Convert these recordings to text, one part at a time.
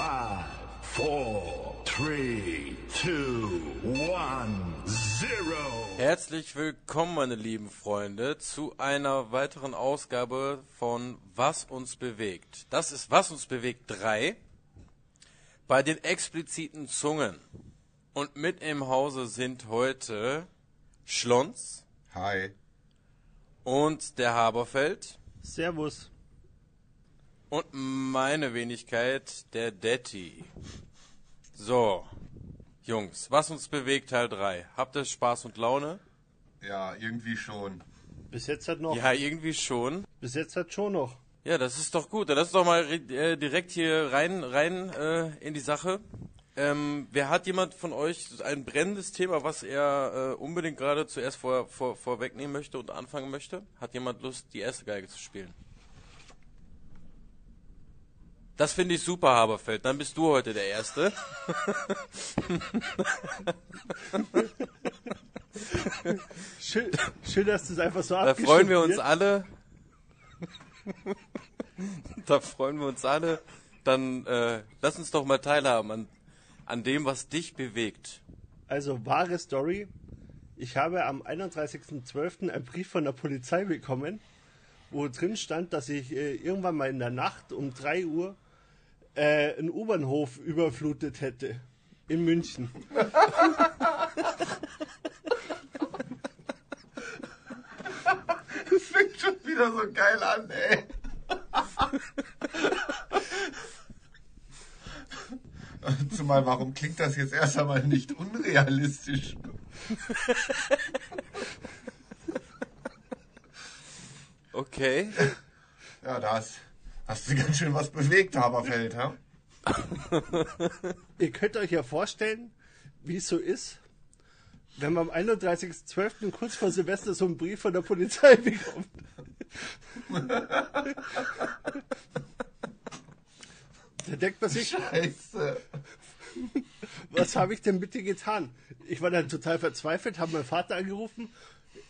Five, four, three, two, one, zero. Herzlich willkommen, meine lieben Freunde, zu einer weiteren Ausgabe von Was uns bewegt. Das ist Was uns bewegt 3 bei den expliziten Zungen. Und mit im Hause sind heute Schlons Hi. und der Haberfeld Servus. Und meine Wenigkeit, der Detti. So, Jungs, Was uns bewegt Teil 3. Habt ihr Spaß und Laune? Ja, irgendwie schon. Bis jetzt hat noch. Ja, irgendwie schon. Bis jetzt hat schon noch. Ja, das ist doch gut. Dann lass uns doch mal äh, direkt hier rein, rein äh, in die Sache. Ähm, wer hat jemand von euch ein brennendes Thema, was er äh, unbedingt gerade zuerst vor, vor, vorwegnehmen möchte und anfangen möchte? Hat jemand Lust, die erste Geige zu spielen? Das finde ich super, Haberfeld. Dann bist du heute der Erste. Schön, schön dass du es einfach so Da freuen wir uns alle. da freuen wir uns alle. Dann äh, lass uns doch mal teilhaben an, an dem, was dich bewegt. Also, wahre Story. Ich habe am 31.12. einen Brief von der Polizei bekommen, wo drin stand, dass ich äh, irgendwann mal in der Nacht um 3 Uhr äh, einen U-Bahnhof überflutet hätte. In München. Das fängt schon wieder so geil an, ey. Zumal, warum klingt das jetzt erst einmal nicht unrealistisch? Okay. Ja, da hast, du ganz schön was bewegt, Haberfeld, ha? Ihr könnt euch ja vorstellen, wie es so ist, wenn man am 31.12. kurz vor Silvester so einen Brief von der Polizei bekommt. da denkt man sich, Scheiße. was habe ich denn bitte getan? Ich war dann total verzweifelt, habe meinen Vater angerufen.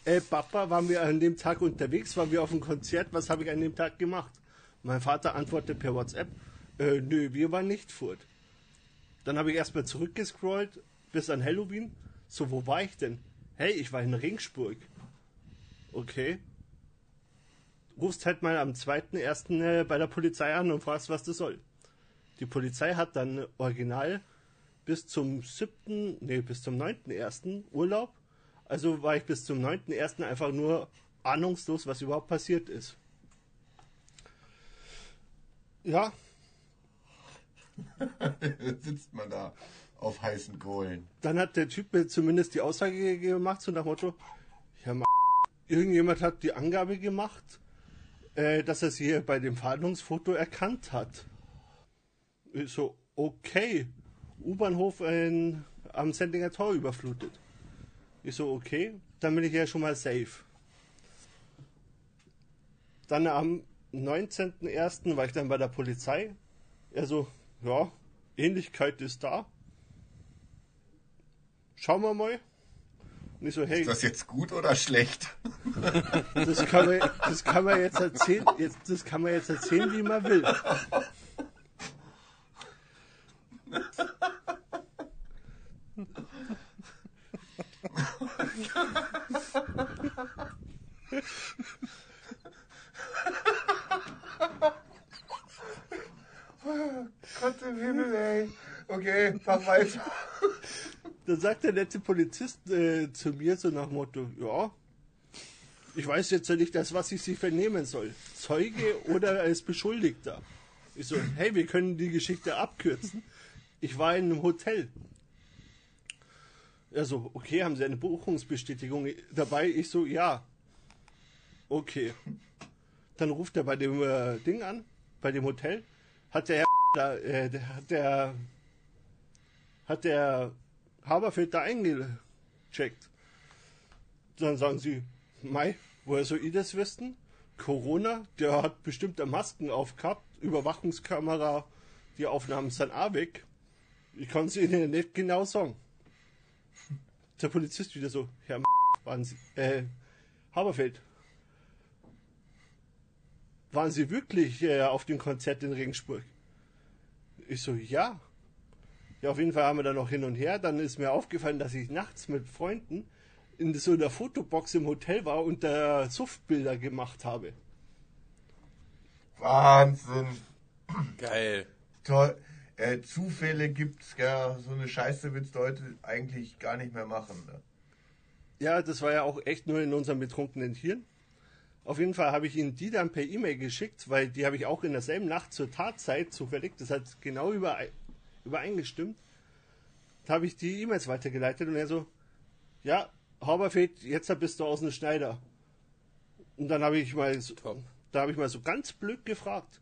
Ey, Papa, waren wir an dem Tag unterwegs? Waren wir auf einem Konzert? Was habe ich an dem Tag gemacht? Mein Vater antwortete per WhatsApp, äh, nö, wir waren nicht fort. Dann habe ich erstmal zurückgescrollt bis an Halloween. So, wo war ich denn? Hey, ich war in Ringsburg. Okay. Rufst halt mal am 2.1. äh, bei der Polizei an und fragst, was das soll. Die Polizei hat dann original bis zum 7., nee, bis zum 9.1. Urlaub. Also war ich bis zum 9.1. einfach nur ahnungslos, was überhaupt passiert ist. Ja, Sitzt man da auf heißen Kohlen. dann hat der Typ mir zumindest die Aussage gemacht, so nach Motto, ja, Ma irgendjemand hat die Angabe gemacht, äh, dass er sie hier bei dem Fahndungsfoto erkannt hat. Ich so, okay, U-Bahnhof am Sendinger Tor überflutet. Ich so, okay, dann bin ich ja schon mal safe. Dann am 19.01. war ich dann bei der Polizei. Er so, ja, Ähnlichkeit ist da. Schauen wir mal. Und ich so, hey, Ist das jetzt gut oder schlecht? das kann man, das kann man jetzt erzählen, jetzt, das kann man jetzt erzählen, wie man will. Gott im Himmel, ey. Okay, mach weiter. Da sagt der nette Polizist äh, zu mir so nach Motto, ja, ich weiß jetzt ja nicht, als was ich sie vernehmen soll. Zeuge oder als Beschuldigter. Ich so, hey, wir können die Geschichte abkürzen. Ich war in einem Hotel. Er so, okay, haben Sie eine Buchungsbestätigung dabei? Ich so, ja. Okay. Dann ruft er bei dem äh, Ding an, bei dem Hotel. Hat der Herr äh, hat der, hat der Haberfeld da eingecheckt. Dann sagen sie, Mai, woher soll ich das wissen? Corona, der hat bestimmt Masken aufgehabt, Überwachungskamera, die Aufnahmen sind auch weg. Ich kann es Ihnen nicht genau sagen. Der Polizist wieder so, Herr M waren Sie, äh, Haberfeld, waren Sie wirklich äh, auf dem Konzert in Regensburg? Ich so, ja. Ja, auf jeden Fall haben wir dann noch hin und her. Dann ist mir aufgefallen, dass ich nachts mit Freunden in so einer Fotobox im Hotel war und da Suftbilder gemacht habe. Wahnsinn. Geil. Toll. Äh, Zufälle gibt's, ja. So eine Scheiße willst du heute eigentlich gar nicht mehr machen. Ne? Ja, das war ja auch echt nur in unserem betrunkenen Hirn. Auf jeden Fall habe ich ihnen die dann per E-Mail geschickt, weil die habe ich auch in derselben Nacht zur Tatzeit zufällig, das hat genau übere übereingestimmt. Da habe ich die E-Mails weitergeleitet und er so, ja, Hauberfeld, jetzt bist du aus dem Schneider. Und dann habe ich mal so, da habe ich mal so ganz blöd gefragt,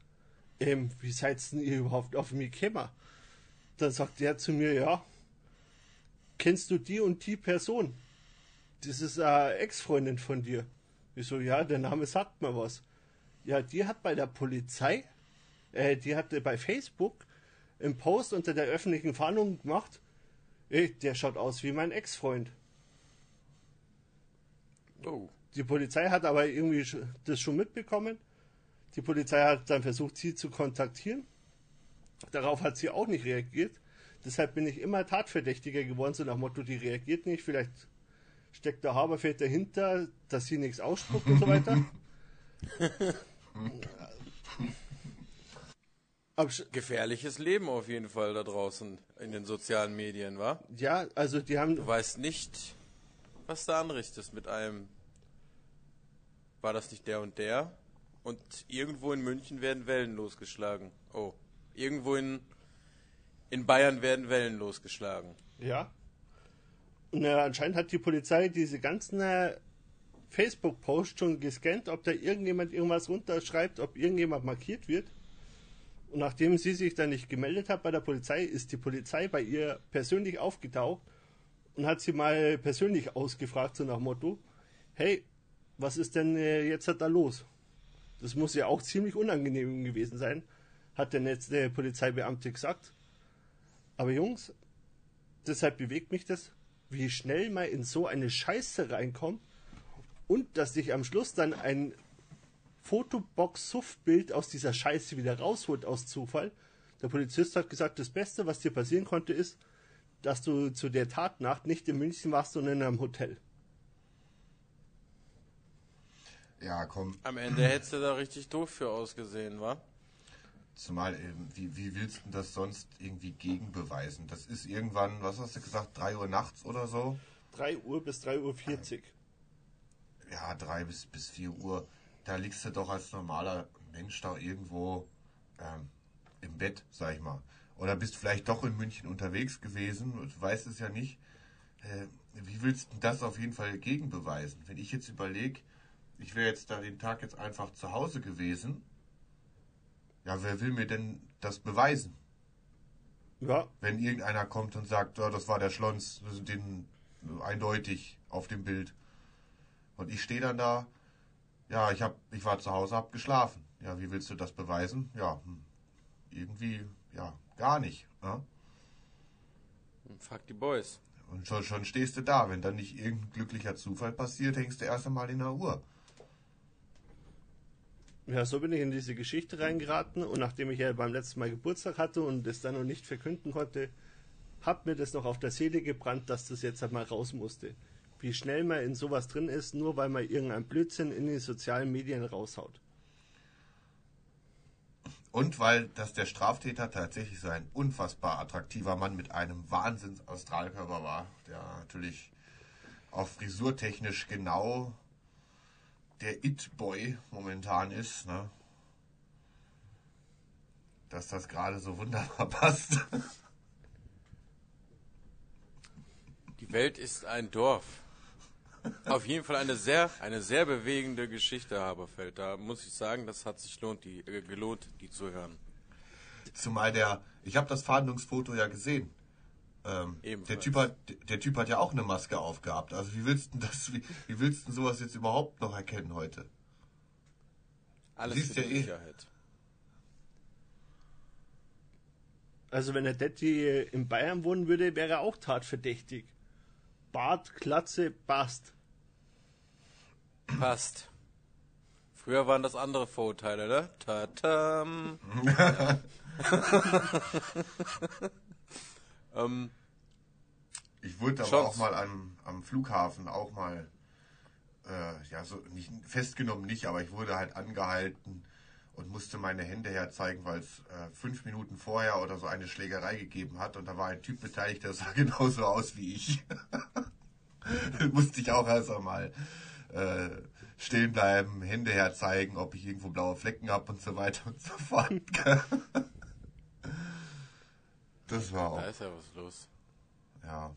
ähm, wie seid denn ihr überhaupt auf mich gekommen? Dann sagt er zu mir, ja, kennst du die und die Person? Das ist eine Ex-Freundin von dir. Ich so, ja, der Name sagt mir was. Ja, die hat bei der Polizei, äh, die hatte bei Facebook einen Post unter der öffentlichen Fahndung gemacht. Ey, der schaut aus wie mein Ex-Freund. Oh. Die Polizei hat aber irgendwie das schon mitbekommen. Die Polizei hat dann versucht, sie zu kontaktieren. Darauf hat sie auch nicht reagiert. Deshalb bin ich immer tatverdächtiger geworden, so nach dem Motto, die reagiert nicht. Vielleicht steckt der Haberfeld dahinter, dass sie nichts ausspuckt und so weiter. Gefährliches Leben auf jeden Fall da draußen in den sozialen Medien, wa? ja, also die haben Du weißt nicht, was du anrichtest mit einem. War das nicht der und der? Und irgendwo in München werden Wellen losgeschlagen. Oh. Irgendwo in, in Bayern werden Wellen losgeschlagen. Ja. Und äh, anscheinend hat die Polizei diese ganzen äh, Facebook-Posts schon gescannt, ob da irgendjemand irgendwas runterschreibt, ob irgendjemand markiert wird. Und nachdem sie sich dann nicht gemeldet hat bei der Polizei, ist die Polizei bei ihr persönlich aufgetaucht und hat sie mal persönlich ausgefragt, so nach Motto, hey, was ist denn äh, jetzt da los? Das muss ja auch ziemlich unangenehm gewesen sein, hat der letzte Polizeibeamte gesagt. Aber Jungs, deshalb bewegt mich das, wie schnell man in so eine Scheiße reinkommt und dass sich am Schluss dann ein Fotobox-Suff-Bild aus dieser Scheiße wieder rausholt aus Zufall. Der Polizist hat gesagt, das Beste, was dir passieren konnte, ist, dass du zu der Tatnacht nicht in München warst, sondern in einem Hotel. Ja, komm. Am Ende hättest du da richtig doof für ausgesehen, wa? Zumal, ähm, wie, wie willst du das sonst irgendwie gegenbeweisen? Das ist irgendwann, was hast du gesagt, 3 Uhr nachts oder so? 3 Uhr bis 3.40 Uhr. 40. Ja, 3 bis, bis 4 Uhr. Da liegst du doch als normaler Mensch da irgendwo ähm, im Bett, sag ich mal. Oder bist vielleicht doch in München unterwegs gewesen und weißt es ja nicht. Äh, wie willst du das auf jeden Fall gegenbeweisen? Wenn ich jetzt überlege, ich wäre jetzt da den Tag jetzt einfach zu Hause gewesen, ja, wer will mir denn das beweisen? Ja, wenn irgendeiner kommt und sagt, ja, das war der Schlons, wir sind den eindeutig auf dem Bild. Und ich stehe dann da, ja, ich hab, ich war zu Hause, hab geschlafen. Ja, wie willst du das beweisen? Ja, hm, irgendwie, ja, gar nicht. Ne? Fuck die Boys. Und schon, schon stehst du da. Wenn dann nicht irgendein glücklicher Zufall passiert, hängst du erst einmal in der Uhr. Ja, so bin ich in diese Geschichte reingeraten und nachdem ich ja beim letzten Mal Geburtstag hatte und es dann noch nicht verkünden konnte, hat mir das noch auf der Seele gebrannt, dass das jetzt einmal raus musste. Wie schnell man in sowas drin ist, nur weil man irgendein Blödsinn in die sozialen Medien raushaut. Und weil das der Straftäter tatsächlich so ein unfassbar attraktiver Mann mit einem Wahnsinns-Astralkörper war, der natürlich auch frisurtechnisch genau der It-Boy momentan ist, ne? Dass das gerade so wunderbar passt. Die Welt ist ein Dorf. Auf jeden Fall eine sehr, eine sehr bewegende Geschichte, Haberfeld. Da muss ich sagen, das hat sich lohnt, die, äh, gelohnt, die zu hören. Zumal der, ich habe das Fahndungsfoto ja gesehen. Ähm, der, typ hat, der Typ hat ja auch eine Maske aufgehabt. Also wie willst du das, wie, wie willst du sowas jetzt überhaupt noch erkennen heute? Alles Siehst für ja die eh. Sicherheit. Also wenn der Detti in Bayern wohnen würde, wäre er auch tatverdächtig. Bart, Glatze, Bast. Passt. Früher waren das andere Vorurteile, ne? Tatam. ähm, Ich wurde aber auch mal am, am Flughafen auch mal, äh, ja, so nicht festgenommen nicht, aber ich wurde halt angehalten und musste meine Hände herzeigen, weil es äh, fünf Minuten vorher oder so eine Schlägerei gegeben hat und da war ein Typ beteiligt, der sah genauso aus wie ich. musste ich auch erst einmal äh, stehen bleiben, Hände herzeigen, ob ich irgendwo blaue Flecken habe und so weiter und so fort. das war da auch, ist ja was los. ja,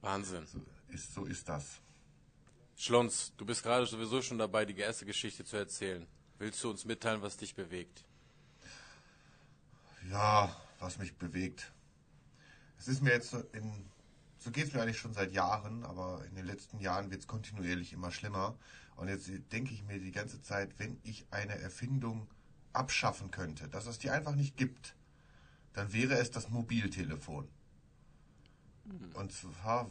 Wahnsinn. ist, so ist das. Schlons, du bist gerade sowieso schon dabei, die erste Geschichte zu erzählen. Willst du uns mitteilen, was dich bewegt? Ja, was mich bewegt. Es ist mir jetzt so in, so geht es mir eigentlich schon seit Jahren, aber in den letzten Jahren wird es kontinuierlich immer schlimmer. Und jetzt denke ich mir die ganze Zeit, wenn ich eine Erfindung abschaffen könnte, dass es die einfach nicht gibt, dann wäre es das Mobiltelefon. Und zwar,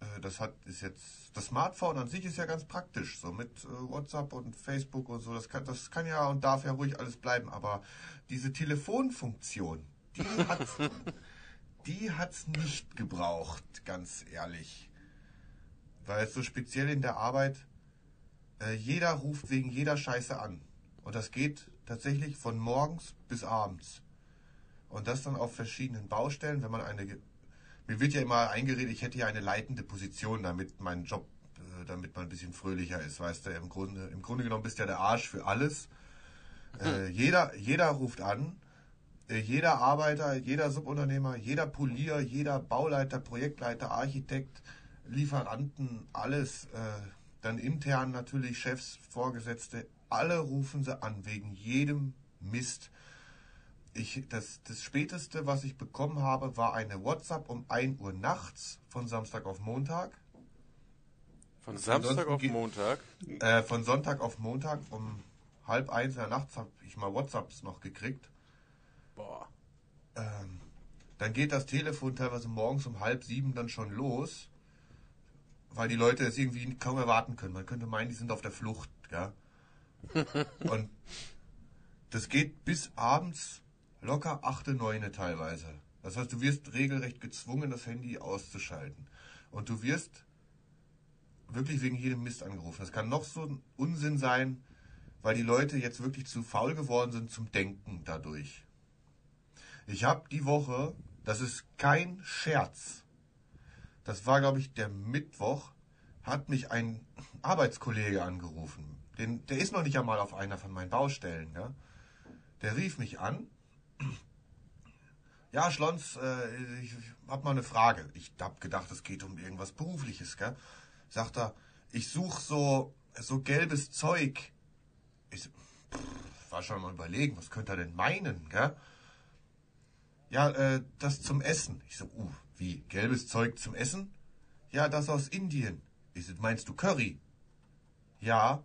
äh, das hat ist jetzt das Smartphone an sich ist ja ganz praktisch, so mit äh, WhatsApp und Facebook und so. Das kann, das kann ja und darf ja ruhig alles bleiben. Aber diese Telefonfunktion, die hat's, die hat's nicht gebraucht, ganz ehrlich, weil es so speziell in der Arbeit äh, jeder ruft wegen jeder Scheiße an und das geht tatsächlich von morgens bis abends. Und das dann auf verschiedenen Baustellen, wenn man eine mir wird ja immer eingeredet, ich hätte ja eine leitende Position, damit mein Job, äh, damit man ein bisschen fröhlicher ist, weißt du, im Grunde, im Grunde genommen bist du ja der Arsch für alles. Äh, jeder, jeder ruft an, äh, jeder Arbeiter, jeder Subunternehmer, jeder Polier, jeder Bauleiter, Projektleiter, Architekt, Lieferanten, alles, äh, dann intern natürlich Chefs, Vorgesetzte, alle rufen sie an wegen jedem Mist. Ich, das, das späteste, was ich bekommen habe, war eine WhatsApp um 1 Uhr nachts von Samstag auf Montag. Von Samstag auf Montag? Äh, von Sonntag auf Montag um halb eins in der Nacht habe ich mal WhatsApps noch gekriegt. Boah. Ähm, dann geht das Telefon teilweise morgens um halb sieben dann schon los, weil die Leute es irgendwie kaum erwarten können. Man könnte meinen, die sind auf der Flucht, ja. Und das geht bis abends locker achte, neune teilweise. Das heißt, du wirst regelrecht gezwungen, das Handy auszuschalten. Und du wirst wirklich wegen jedem Mist angerufen. Das kann noch so ein Unsinn sein, weil die Leute jetzt wirklich zu faul geworden sind zum Denken dadurch. Ich habe die Woche, das ist kein Scherz, das war, glaube ich, der Mittwoch, hat mich ein Arbeitskollege angerufen. Den, der ist noch nicht einmal auf einer von meinen Baustellen. Ja? Der rief mich an. Ja, Schlons, äh, ich habe mal eine Frage. Ich habe gedacht, es geht um irgendwas Berufliches. Gell? Sagt er, ich suche so, so gelbes Zeug. Ich pff, war schon mal überlegen, was könnte er denn meinen? Gell? Ja, äh, das zum Essen. Ich so, uh, wie, gelbes Zeug zum Essen? Ja, das aus Indien. Ich so, meinst du Curry? Ja.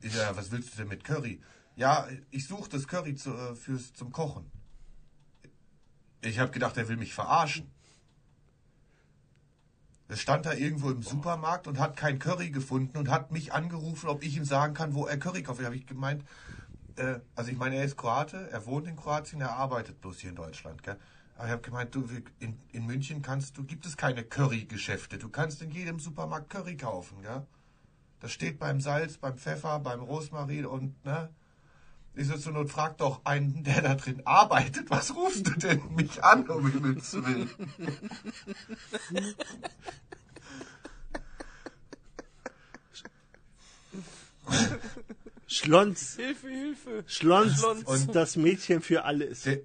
Ich so, ja, was willst du denn mit Curry? Ja, ich suche das Curry zu, äh, fürs, zum Kochen. Ich habe gedacht, er will mich verarschen. Er stand da irgendwo im Supermarkt und hat kein Curry gefunden und hat mich angerufen, ob ich ihm sagen kann, wo er Curry kauft. Da habe ich gemeint, äh, also ich meine, er ist Kroate, er wohnt in Kroatien, er arbeitet bloß hier in Deutschland, gell? Aber ich habe gemeint, du, in, in München kannst du, gibt es keine Curry-Geschäfte. Du kannst in jedem Supermarkt Curry kaufen, gell? Das steht beim Salz, beim Pfeffer, beim Rosmarin und, ne? Ich so zur Not, frag doch einen, der da drin arbeitet, was rufst du denn mich an, um Himmels Willen? Schlons, Hilfe, Hilfe. Schlons, Schlons. und das Mädchen für alles. Der-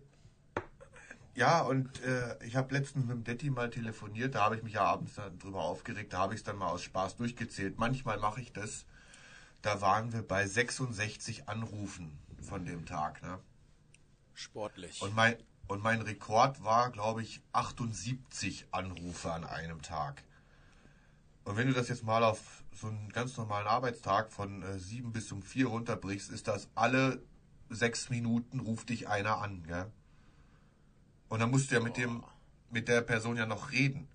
Ja, und äh, ich habe letztens mit dem Detti mal telefoniert, da habe ich mich ja abends dann drüber aufgeregt, da habe ich es dann mal aus Spaß durchgezählt. Manchmal mache ich das. Da waren wir bei 66 Anrufen von dem Tag. Ne? Sportlich. Und, mein, und mein Rekord war, glaube ich, 78 Anrufe an einem Tag. Und wenn du das jetzt mal auf so einen ganz normalen Arbeitstag von äh, 7 bis um 4 runterbrichst, ist das alle sechs Minuten ruft dich einer an. Gell? Und dann musst du ja mit, dem, mit der Person ja noch reden.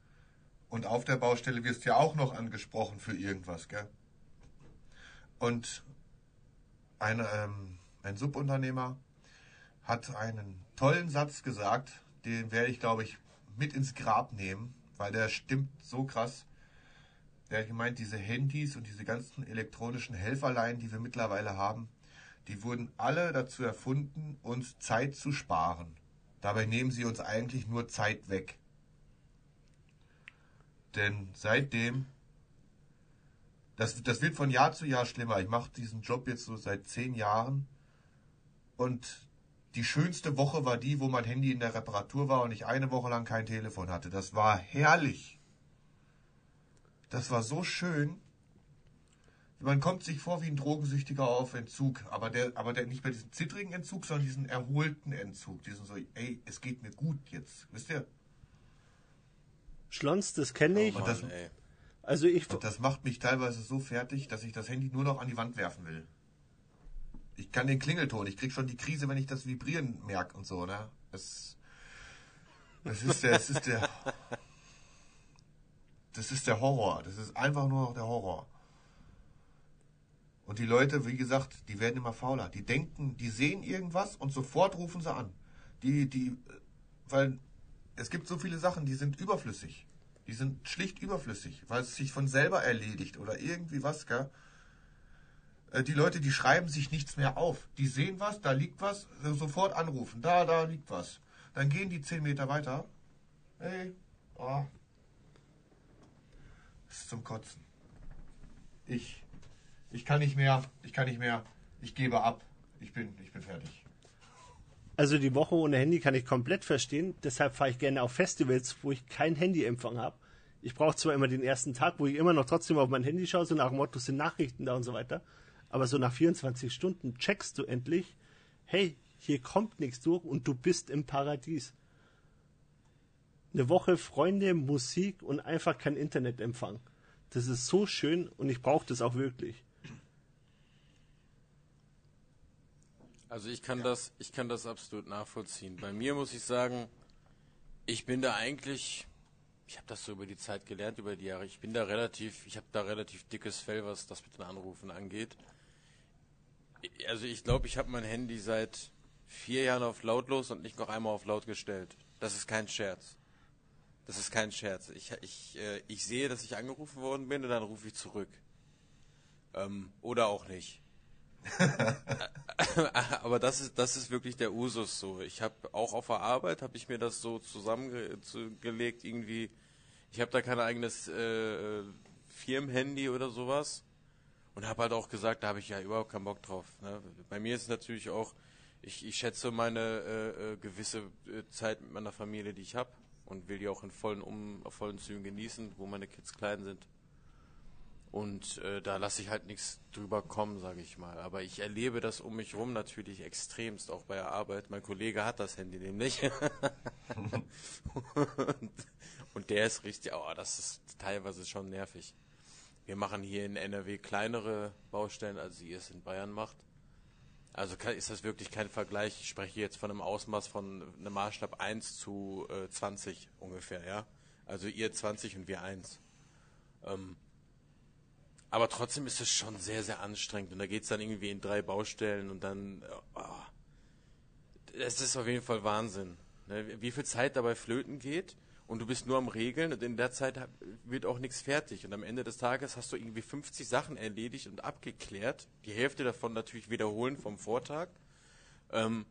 Und auf der Baustelle wirst du ja auch noch angesprochen für irgendwas. Gell? Und ein, ähm, ein Subunternehmer, hat einen tollen Satz gesagt, den werde ich, glaube ich, mit ins Grab nehmen, weil der stimmt so krass. Der hat gemeint, diese Handys und diese ganzen elektronischen Helferlein, die wir mittlerweile haben, die wurden alle dazu erfunden, uns Zeit zu sparen. Dabei nehmen sie uns eigentlich nur Zeit weg. Denn seitdem, das, das wird von Jahr zu Jahr schlimmer. Ich mache diesen Job jetzt so seit zehn Jahren und die schönste Woche war die, wo mein Handy in der Reparatur war und ich eine Woche lang kein Telefon hatte. Das war herrlich. Das war so schön. Man kommt sich vor wie ein Drogensüchtiger auf Entzug, aber der, aber der nicht mehr diesen zittrigen Entzug, sondern diesen erholten Entzug. Diesen so, ey, es geht mir gut jetzt. Wisst ihr? Schlons, das kenne ich. Mann, das-. Also ich, Und das macht mich teilweise so fertig, dass ich das Handy nur noch an die Wand werfen will. Ich kann den Klingelton, ich krieg schon die Krise, wenn ich das Vibrieren merke und so, ne? Es, es ist der, es ist der, das ist der Horror. Das ist einfach nur noch der Horror. Und die Leute, wie gesagt, die werden immer fauler. Die denken, die sehen irgendwas und sofort rufen sie an. Die, die, weil es gibt so viele Sachen, die sind überflüssig. Die sind schlicht überflüssig, weil es sich von selber erledigt oder irgendwie was, gell? Äh, Die Leute, die schreiben sich nichts mehr auf. Die sehen was, da liegt was, äh, sofort anrufen. Da, da liegt was. Dann gehen die zehn Meter weiter. Hey, oh. Das ist zum Kotzen. Ich, ich kann nicht mehr, ich kann nicht mehr, ich gebe ab. Ich bin, ich bin fertig. also die Woche ohne Handy kann ich komplett verstehen. Deshalb fahre ich gerne auf Festivals, wo ich kein Handyempfang habe. Ich brauche zwar immer den ersten Tag, wo ich immer noch trotzdem auf mein Handy schaue, so nach dem Motto sind Nachrichten da und so weiter. Aber so nach 24 Stunden checkst du endlich, hey, hier kommt nichts durch und du bist im Paradies. Eine Woche Freunde, Musik und einfach kein Internetempfang. Das ist so schön und ich brauche das auch wirklich. Also ich kann das, ich kann das absolut nachvollziehen. Bei mir muss ich sagen, ich bin da eigentlich, ich habe das so über die Zeit gelernt, über die Jahre. Ich bin da relativ, ich habe da relativ dickes Fell, was das mit den Anrufen angeht. Also ich glaube, ich habe mein Handy seit vier Jahren auf lautlos und nicht noch einmal auf laut gestellt. Das ist kein Scherz. Das ist kein Scherz. Ich, ich, äh, ich sehe, dass ich angerufen worden bin und dann rufe ich zurück. Ähm, oder auch nicht. Aber das ist das ist wirklich der Usus so. Ich habe auch auf der Arbeit habe ich mir das so zusammengelegt irgendwie. Ich habe da kein eigenes äh, Firmenhandy oder sowas und habe halt auch gesagt, da habe ich ja überhaupt keinen Bock drauf. Ne? Bei mir ist es natürlich auch, ich, ich schätze meine äh, äh, gewisse äh, Zeit mit meiner Familie, die ich habe und will die auch in vollen um vollen Zügen genießen, wo meine Kids klein sind. Und äh, da lasse ich halt nichts drüber kommen, sage ich mal. Aber ich erlebe das um mich rum natürlich extremst, auch bei der Arbeit. Mein Kollege hat das Handy nämlich. und, und der ist richtig, oh, das ist teilweise schon nervig. Wir machen hier in NRW kleinere Baustellen, als ihr es in Bayern macht. Also ist das wirklich kein Vergleich. Ich spreche jetzt von einem Ausmaß von einem Maßstab 1 zu äh, 20 ungefähr, ja. Also ihr 20 und wir 1. Ähm, aber trotzdem ist es schon sehr, sehr anstrengend. Und da geht es dann irgendwie in drei Baustellen und dann. Oh, es ist auf jeden Fall Wahnsinn. Ne? Wie viel Zeit dabei flöten geht und du bist nur am Regeln und in der Zeit wird auch nichts fertig. Und am Ende des Tages hast du irgendwie 50 Sachen erledigt und abgeklärt. Die Hälfte davon natürlich wiederholen vom Vortag. Ähm,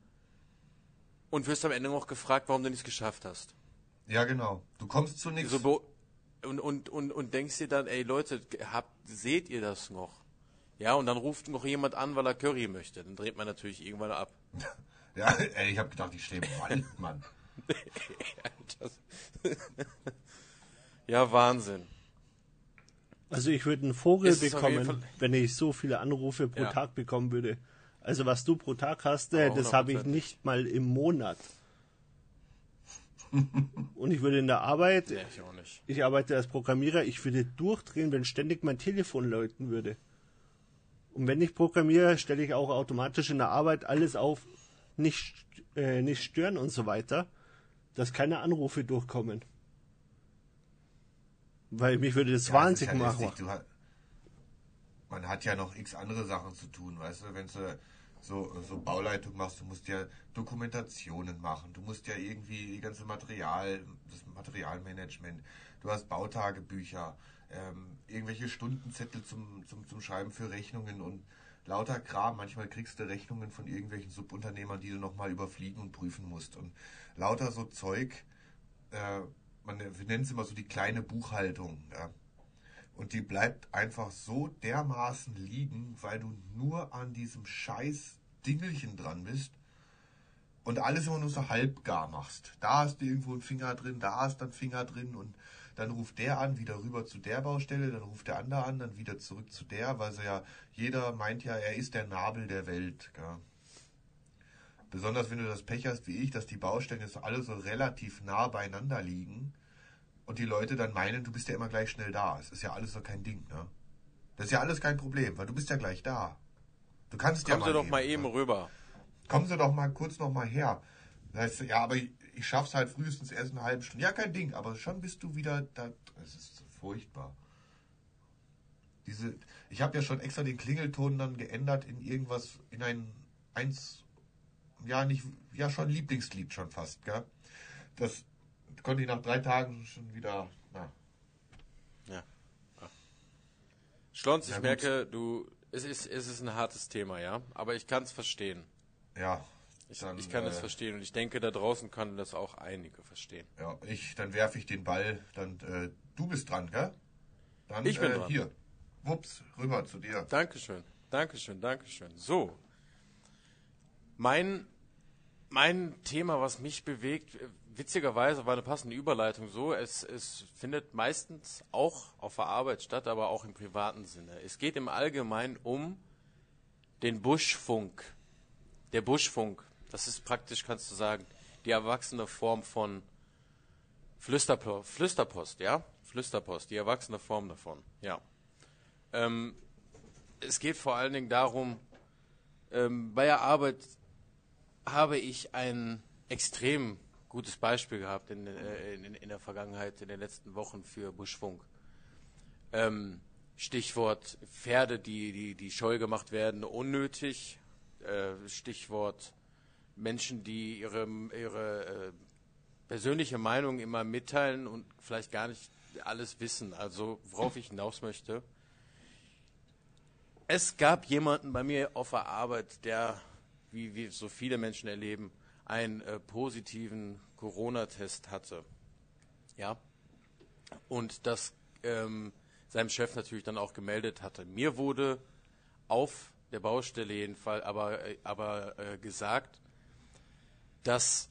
und wirst am Ende noch gefragt, warum du nichts geschafft hast. Ja, genau. Du kommst zu nichts. So und, und, und, und denkst dir dann, ey Leute, habt, seht ihr das noch? Ja, und dann ruft noch jemand an, weil er Curry möchte. Dann dreht man natürlich irgendwann ab. Ja, ey, ich habe gedacht, ich stehe im Wald, Mann. Ja, Wahnsinn. Also ich würde einen Vogel Ist bekommen, wenn ich so viele Anrufe pro Ja. Tag bekommen würde. Also was du pro Tag hast, Aber das habe ich 100%. nicht mal im Monat. Und ich würde in der Arbeit, Nee, ich auch nicht. ich arbeite als Programmierer, ich würde durchdrehen, wenn ständig mein Telefon läuten würde. Und wenn ich programmiere, stelle ich auch automatisch in der Arbeit alles auf, nicht, äh, nicht stören und so weiter, dass keine Anrufe durchkommen. Weil mich würde das Ja, wahnsinnig ist ja machen. hat, man hat ja noch x andere Sachen zu tun, weißt du, wenn du so, so Bauleitung machst, du musst ja Dokumentationen machen, du musst ja irgendwie die ganze Material, das Materialmanagement, du hast Bautagebücher, ähm, irgendwelche Stundenzettel zum, zum, zum Schreiben für Rechnungen und lauter Kram. Manchmal kriegst du Rechnungen von irgendwelchen Subunternehmern, die du nochmal überfliegen und prüfen musst. Und lauter so Zeug, äh, man nennen es immer so die kleine Buchhaltung. Ja. Und die bleibt einfach so dermaßen liegen, weil du nur an diesem scheiß Dingelchen dran bist und alles immer nur so halbgar machst. Da hast du irgendwo einen Finger drin, da hast du einen Finger drin und dann ruft der an, wieder rüber zu der Baustelle, dann ruft der andere an, dann wieder zurück zu der, weil so ja, jeder meint ja, er ist der Nabel der Welt. Gell? Besonders wenn du das Pech hast wie ich, dass die Baustellen jetzt alle so relativ nah beieinander liegen und die Leute dann meinen, du bist ja immer gleich schnell da. Es ist ja alles so kein Ding, ne? Das ist ja alles kein Problem, weil du bist ja gleich da. Du kannst Kommen ja Sie mal doch mal eben rüber. Kommen Sie doch mal kurz noch mal her. Da heißt, ja, aber ich, ich schaff's halt frühestens erst in einer halben Stunde. Ja, kein Ding, aber schon bist du wieder da. Es ist so furchtbar. Diese, ich habe ja schon extra den Klingelton dann geändert in irgendwas, in ein eins, ja nicht, ja schon Lieblingslied schon fast, gell? Das konnte ich nach drei Tagen schon wieder, na, Ja. Schlons, ich Ja, merke, du, es ist, es ist ein hartes Thema, ja, aber ich kann es verstehen. ja. Ich, dann, ich kann äh, verstehen und ich denke, da draußen können das auch einige verstehen. Ja, ich, dann werfe ich den Ball, dann, äh, du bist dran, gell? Dann, Ich bin äh, dran. Hier, wups, rüber zu dir. Dankeschön, Dankeschön, Dankeschön. So, mein, mein Thema, was mich bewegt, äh, witzigerweise war eine passende Überleitung so, es, es findet meistens auch auf der Arbeit statt, aber auch im privaten Sinne. Es geht im Allgemeinen um den Buschfunk. Der Buschfunk, das ist praktisch, kannst du sagen, die erwachsene Form von Flüsterpo Flüsterpost, ja? Flüsterpost, die erwachsene Form davon, ja. Ähm, es geht vor allen Dingen darum, ähm, bei der Arbeit habe ich ein extrem gutes Beispiel gehabt in, äh, in, in der Vergangenheit, in den letzten Wochen für Buschfunk. Ähm, Stichwort Pferde, die, die, die scheu gemacht werden, unnötig. Äh, Stichwort Menschen, die ihre, ihre äh, persönliche Meinung immer mitteilen und vielleicht gar nicht alles wissen. Also worauf ich hinaus möchte. Es gab jemanden bei mir auf der Arbeit, der, wie, wie so viele Menschen erleben, einen äh, positiven Corona-Test hatte. Ja. Und das ähm, seinem Chef natürlich dann auch gemeldet hatte. Mir wurde auf der Baustelle jedenfalls aber, äh, aber äh, gesagt, dass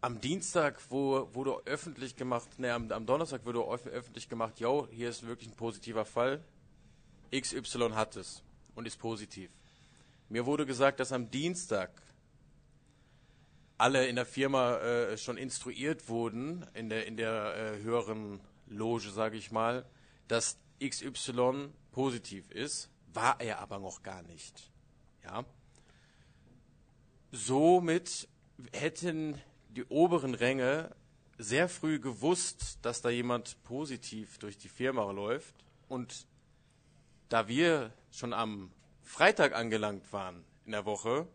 am Dienstag wo, wurde öffentlich gemacht, ne, am, am Donnerstag wurde öff- öffentlich gemacht, yo, hier ist wirklich ein positiver Fall. XY hat es und ist positiv. Mir wurde gesagt, dass am Dienstag alle in der Firma äh, schon instruiert wurden, in der, in der äh, höheren Loge, sage ich mal, dass XY positiv ist, war er aber noch gar nicht. Ja. Somit hätten die oberen Ränge sehr früh gewusst, dass da jemand positiv durch die Firma läuft. Und da wir schon am Freitag angelangt waren in der Woche,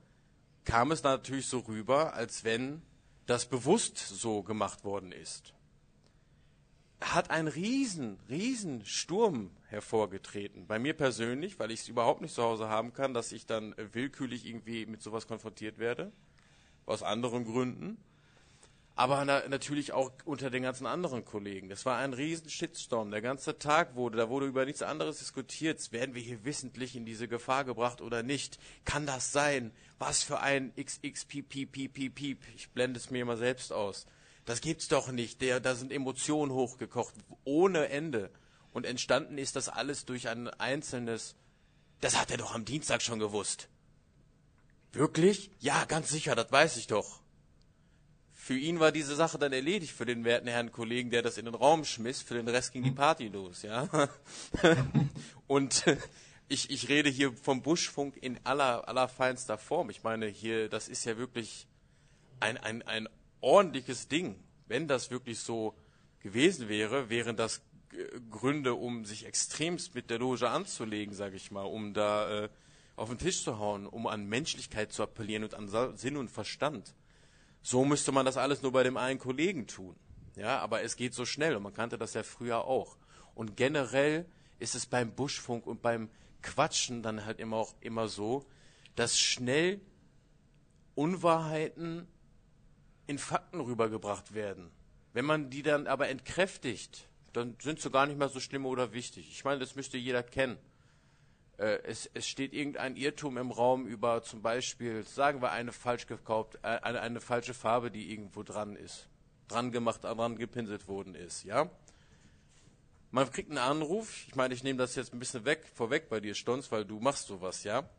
kam es natürlich so rüber, als wenn das bewusst so gemacht worden ist. Hat ein riesen, riesen Sturm hervorgetreten. Bei mir persönlich, weil ich es überhaupt nicht zu Hause haben kann, dass ich dann äh, willkürlich irgendwie mit sowas konfrontiert werde. Aus anderen Gründen. Aber na, natürlich auch unter den ganzen anderen Kollegen. Das war ein riesen Shitstorm. Der ganze Tag wurde, da wurde über nichts anderes diskutiert. Werden wir hier wissentlich in diese Gefahr gebracht oder nicht? Kann das sein? Was für ein XXPPPPP? Ich blende es mir immer selbst aus. Das gibt's doch nicht. Der, da sind Emotionen hochgekocht, ohne Ende. Und entstanden ist das alles durch ein einzelnes, das hat er doch am Dienstag schon gewusst. Wirklich? Ja, ganz sicher, das weiß ich doch. Für ihn war diese Sache dann erledigt, für den werten Herrn Kollegen, der das in den Raum schmiss. Für den Rest ging die Party los, ja. Und äh, ich, ich rede hier vom Buschfunk in aller, aller feinster Form. Ich meine, hier, das ist ja wirklich ein, ein, ein ordentliches Ding. Wenn das wirklich so gewesen wäre, wären das äh, Gründe, um sich extremst mit der Loge anzulegen, sage ich mal, um da, äh, auf den Tisch zu hauen, um an Menschlichkeit zu appellieren und an Sinn und Verstand. So müsste man das alles nur bei dem einen Kollegen tun. Ja, aber es geht so schnell und man kannte das ja früher auch. Und generell ist es beim Buschfunk und beim Quatschen dann halt immer auch immer so, dass schnell Unwahrheiten in Fakten rübergebracht werden. Wenn man die dann aber entkräftigt, dann sind sie gar nicht mehr so schlimm oder wichtig. Ich meine, das müsste jeder kennen. Äh, es, es steht irgendein Irrtum im Raum über zum Beispiel, sagen wir, eine falsch gekauft, äh, eine, eine falsche Farbe, die irgendwo dran ist, dran gemacht, dran gepinselt worden ist, ja. Man kriegt einen Anruf, ich meine, ich nehme das jetzt ein bisschen weg, vorweg bei dir, Stonz, weil du machst sowas, ja.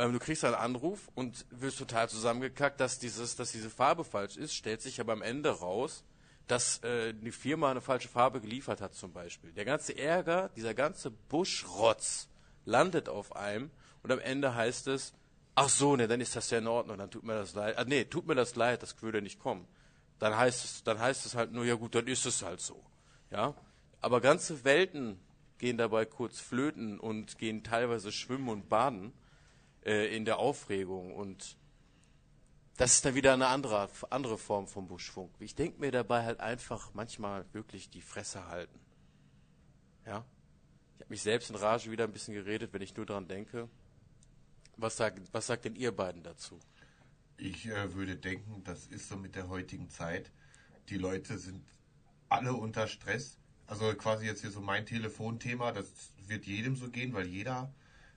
Ähm, du kriegst einen Anruf und wirst total zusammengekackt, dass dieses, dass diese Farbe falsch ist, stellt sich aber am Ende raus, dass äh, die Firma eine falsche Farbe geliefert hat zum Beispiel. Der ganze Ärger, dieser ganze Buschrotz landet auf einem und am Ende heißt es, ach so, ne, dann ist das ja in Ordnung, dann tut mir das leid. Ah, nee, tut mir das leid, das würde nicht kommen. Dann heißt es, dann heißt es halt nur, ja gut, dann ist es halt so. Ja? Aber ganze Welten gehen dabei kurz flöten und gehen teilweise schwimmen und baden äh, in der Aufregung und das ist dann wieder eine andere, andere Form vom Buschfunk. Ich denke mir dabei halt einfach manchmal wirklich die Fresse halten. Ja? Ich habe mich selbst in Rage wieder ein bisschen geredet, wenn ich nur dran denke. Was sagt, was sagt denn ihr beiden dazu? Ich äh, würde denken, das ist so mit der heutigen Zeit. Die Leute sind alle unter Stress. Also quasi jetzt hier so mein Telefonthema, das wird jedem so gehen, weil jeder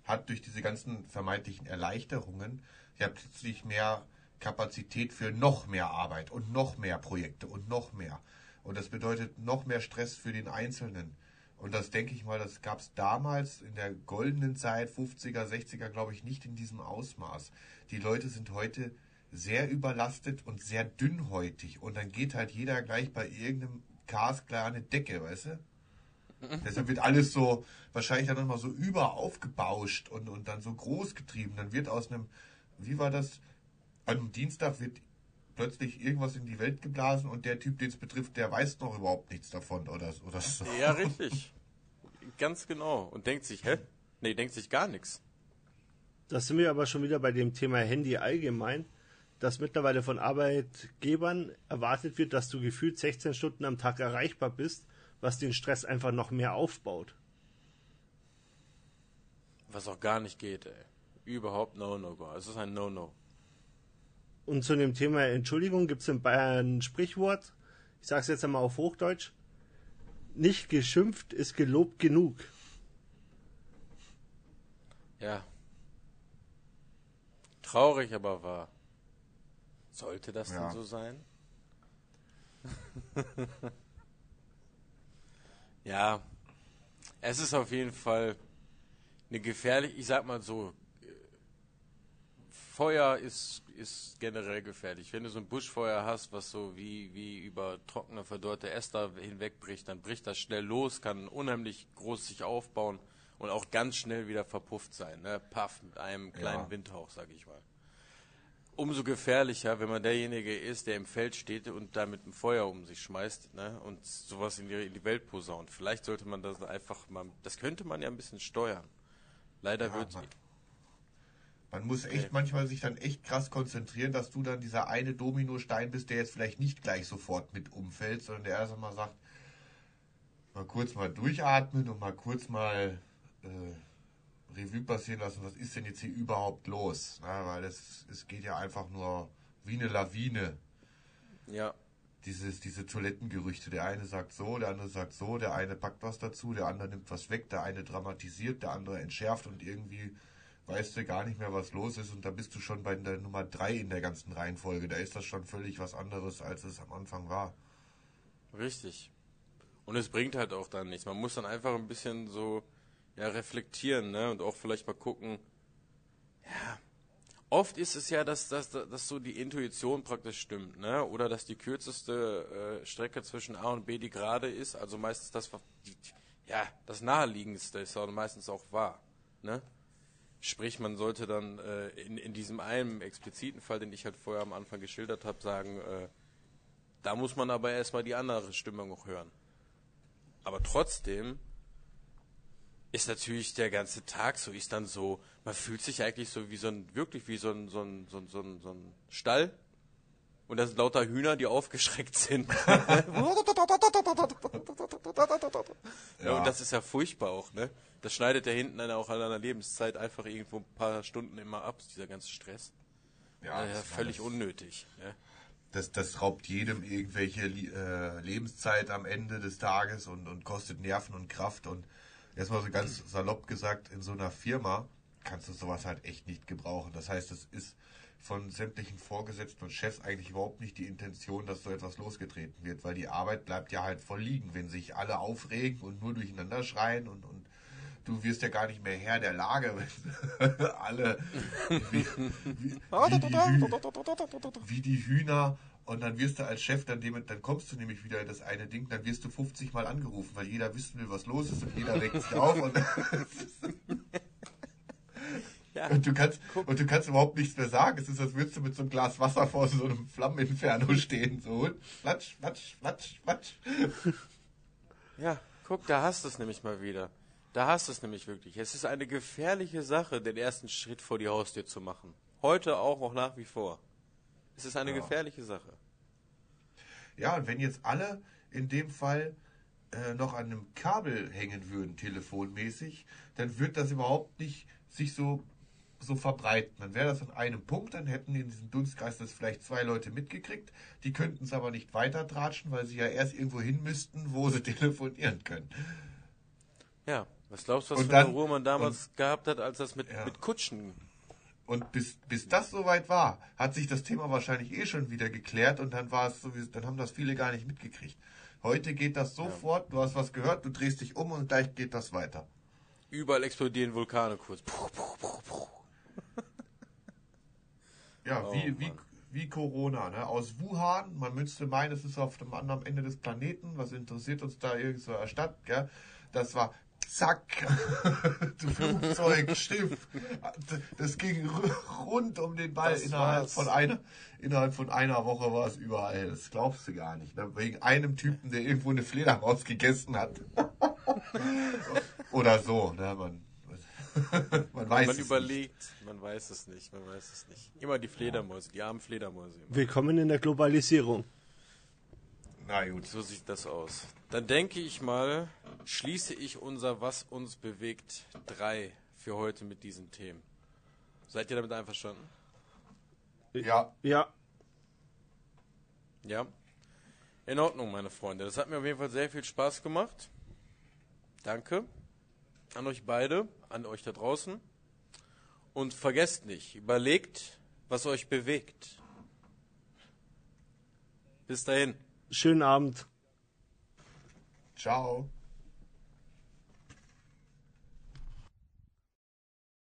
hat durch diese ganzen vermeintlichen Erleichterungen ja plötzlich mehr Kapazität für noch mehr Arbeit und noch mehr Projekte und noch mehr. Und das bedeutet noch mehr Stress für den Einzelnen. Und das denke ich mal, das gab es damals in der goldenen Zeit, 50er, 60er, glaube ich, nicht in diesem Ausmaß. Die Leute sind heute sehr überlastet und sehr dünnhäutig. Und dann geht halt jeder gleich bei irgendeinem Cars klar Decke, weißt du? Deshalb wird alles so, wahrscheinlich dann nochmal so überaufgebauscht und, und dann so groß getrieben. Dann wird aus einem, wie war das? An einem Dienstag wird plötzlich irgendwas in die Welt geblasen und der Typ, den es betrifft, der weiß noch überhaupt nichts davon oder, oder so. Ja, richtig. Ganz genau. Und denkt sich, hä? Nee, denkt sich gar nichts. Da sind wir aber schon wieder bei dem Thema Handy allgemein, dass mittlerweile von Arbeitgebern erwartet wird, dass du gefühlt 16 Stunden am Tag erreichbar bist, was den Stress einfach noch mehr aufbaut. Was auch gar nicht geht, ey. Überhaupt No-No-Go. Es ist ein No-No. Und zu dem Thema Entschuldigung gibt es in Bayern ein Sprichwort, ich sage es jetzt einmal auf Hochdeutsch, nicht geschimpft ist gelobt genug. Ja. Traurig, aber wahr. Sollte das Ja. denn so sein? ja. Es ist auf jeden Fall eine gefährliche, ich sag mal so, Feuer ist, ist generell gefährlich. Wenn du so ein Buschfeuer hast, was so wie, wie über trockene, verdorrte Äste hinwegbricht, dann bricht das schnell los, kann unheimlich groß sich aufbauen und auch ganz schnell wieder verpufft sein. Ne? Paff, mit einem kleinen Ja. Windhauch, sag ich mal. Umso gefährlicher, wenn man derjenige ist, der im Feld steht und da mit dem Feuer um sich schmeißt ne? und sowas in die, in die Welt posaunt. Vielleicht sollte man das einfach mal, das könnte man ja ein bisschen steuern. Leider Ja, wird man- Man muss echt manchmal sich dann echt krass konzentrieren, dass du dann dieser eine Dominostein bist, der jetzt vielleicht nicht gleich sofort mit umfällt, sondern der erst einmal sagt, mal kurz mal durchatmen und mal kurz mal äh, Revue passieren lassen, was ist denn jetzt hier überhaupt los? Na, weil es, es geht ja einfach nur wie eine Lawine. ja, Dieses, diese Toilettengerüchte. Der eine sagt so, der andere sagt so, der eine packt was dazu, der andere nimmt was weg, der eine dramatisiert, der andere entschärft und irgendwie weißt du gar nicht mehr, was los ist und da bist du schon bei der Nummer drei in der ganzen Reihenfolge. Da ist das schon völlig was anderes, als es am Anfang war. Richtig. Und es bringt halt auch dann nichts. Man muss dann einfach ein bisschen so ja, reflektieren, ne? Und auch vielleicht mal gucken. Ja. Oft ist es ja, dass, dass, dass so die Intuition praktisch stimmt, ne? Oder dass die kürzeste äh, Strecke zwischen A und B die gerade ist. Also meistens das, ja, das naheliegendste ist auch meistens auch wahr, ne? Sprich, man sollte dann äh, in, in diesem einen expliziten Fall, den ich halt vorher am Anfang geschildert habe, sagen, äh, da muss man aber erstmal die andere Stimmung auch hören. Aber trotzdem ist natürlich der ganze Tag so, ist dann so, Man fühlt sich eigentlich so wie so ein, wirklich wie so ein, so ein, so ein, so ein, so ein Stall. Und da sind lauter Hühner, die aufgeschreckt sind. ja. Und das ist ja furchtbar auch, ne? Das schneidet ja hinten dann auch an einer Lebenszeit einfach irgendwo ein paar Stunden immer ab, dieser ganze Stress. Ja, ja das völlig alles- unnötig. Ne? Das, das raubt jedem irgendwelche äh, Lebenszeit am Ende des Tages und, und kostet Nerven und Kraft. Und erstmal so ganz salopp gesagt, in so einer Firma kannst du sowas halt echt nicht gebrauchen. Das heißt, es ist von sämtlichen Vorgesetzten und Chefs eigentlich überhaupt nicht die Intention, dass so etwas losgetreten wird, weil die Arbeit bleibt ja halt voll liegen, wenn sich alle aufregen und nur durcheinander schreien und, und du wirst ja gar nicht mehr Herr der Lage, wenn alle wie, wie, wie, die wie die Hühner und dann wirst du als Chef dann dem, dann kommst du nämlich wieder in das eine Ding, dann wirst du 50 Mal angerufen, weil jeder wissen will, was los ist und jeder regt sich auf und, Ja. und du kannst und du kannst überhaupt nichts mehr sagen. Es ist, als würdest du mit so einem Glas Wasser vor so einem Flammeninferno stehen, so flatsch, flatsch, flatsch, flatsch. Ja, guck, da hast du es nämlich mal wieder. Da hast du es nämlich wirklich. Es ist eine gefährliche Sache, den ersten Schritt vor die Haustür zu machen. Heute auch noch nach wie vor. Es ist eine Ja. gefährliche Sache. Ja, und wenn jetzt alle in dem Fall äh, noch an einem Kabel hängen würden, telefonmäßig, dann wird das überhaupt nicht sich so, so verbreiten. Dann wäre das an einem Punkt, dann hätten in diesem Dunstkreis das vielleicht zwei Leute mitgekriegt. Die könnten es aber nicht weiter tratschen, weil sie ja erst irgendwo hin müssten, wo sie telefonieren können. Ja, was glaubst du, was Und für dann- eine Ruhe man damals gehabt hat, als das mit, Ja. mit Kutschen Und bis, bis das soweit war, hat sich das Thema wahrscheinlich eh schon wieder geklärt und dann war es so, wie- dann haben das viele gar nicht mitgekriegt. Heute geht das sofort, du hast was gehört, du drehst dich um und gleich geht das weiter. Überall explodieren Vulkane kurz. Puh, puh, puh, puh. Ja, Oh, wie, wie, Mann. wie Corona, ne? Aus Wuhan, man müsste meinen, es ist auf dem anderen Ende des Planeten, was interessiert uns da irgend so eine Stadt, gell? Das war zack, du Flugzeug, Schiff, das ging rund um den Ball Das innerhalb war's. von einer, innerhalb von einer Woche war es überall, das glaubst du gar nicht, ne? Wegen einem Typen, der irgendwo eine Fledermaus gegessen hat. Oder so, ne? Man, man weiß Man es nicht. überlegt, man weiß es nicht, man weiß es nicht. Immer die Fledermäuse, die armen Fledermäuse. Immer. Willkommen in der Globalisierung. Na gut. So sieht das aus. Dann denke ich mal, schließe ich unser Was uns bewegt 3 für heute mit diesen Themen. Seid ihr damit einverstanden? Ja, Ja, Ja? In Ordnung, meine Freunde. Das hat mir auf jeden Fall sehr viel Spaß gemacht. Danke an euch beide, an euch da draußen. Und vergesst nicht, überlegt, was euch bewegt. Bis dahin. Schönen Abend. ciao.